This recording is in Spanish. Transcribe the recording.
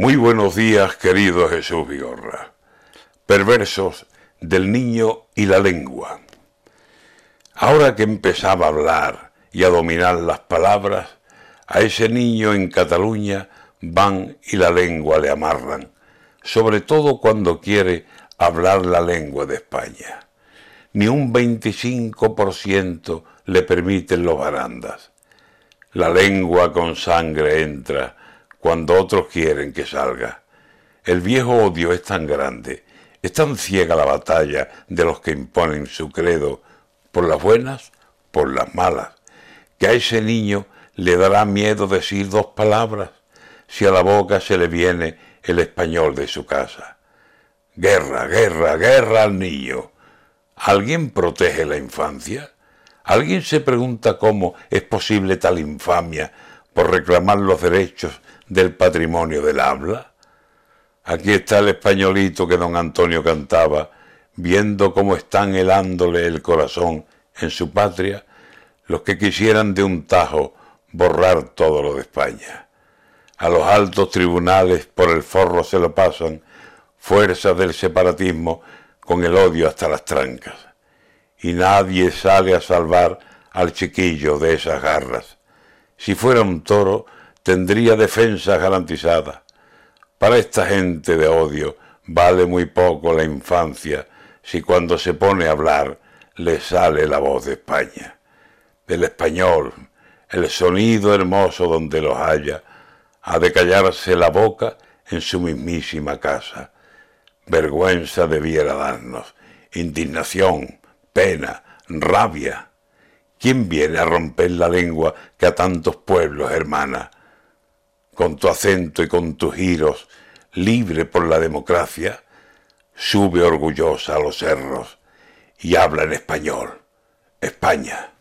Muy buenos días, querido Jesús Vigorra. Perversos del niño y la lengua. Ahora que empezaba a hablar y a dominar las palabras, a ese niño en Cataluña van y la lengua le amarran, sobre todo cuando quiere hablar la lengua de España. Ni un 25% le permiten los barandas. La lengua con sangre entra cuando otros quieren que salga. El viejo odio es tan grande, es tan ciega la batalla de los que imponen su credo, por las buenas, por las malas, que a ese niño le dará miedo decir dos palabras si a la boca se le viene el español de su casa. Guerra, guerra, guerra al niño. ¿Alguien protege la infancia? ¿Alguien se pregunta cómo es posible tal infamia por reclamar los derechos del patrimonio del habla? Aquí está el españolito que don Antonio cantaba, viendo cómo están helándole el corazón en su patria los que quisieran de un tajo borrar todo lo de España. A los altos tribunales por el forro se lo pasan fuerzas del separatismo con el odio hasta las trancas. Y nadie sale a salvar al chiquillo de esas garras. Si fuera un toro, tendría defensa garantizada. Para esta gente de odio vale muy poco la infancia si cuando se pone a hablar le sale la voz de España, del español, el sonido hermoso donde los haya, ha de callarse la boca en su mismísima casa. Vergüenza debiera darnos, indignación, pena, rabia. ¿Quién viene a romper la lengua que a tantos pueblos hermana? Con tu acento y con tus giros, libre por la democracia, sube orgullosa a los cerros y habla en español. España.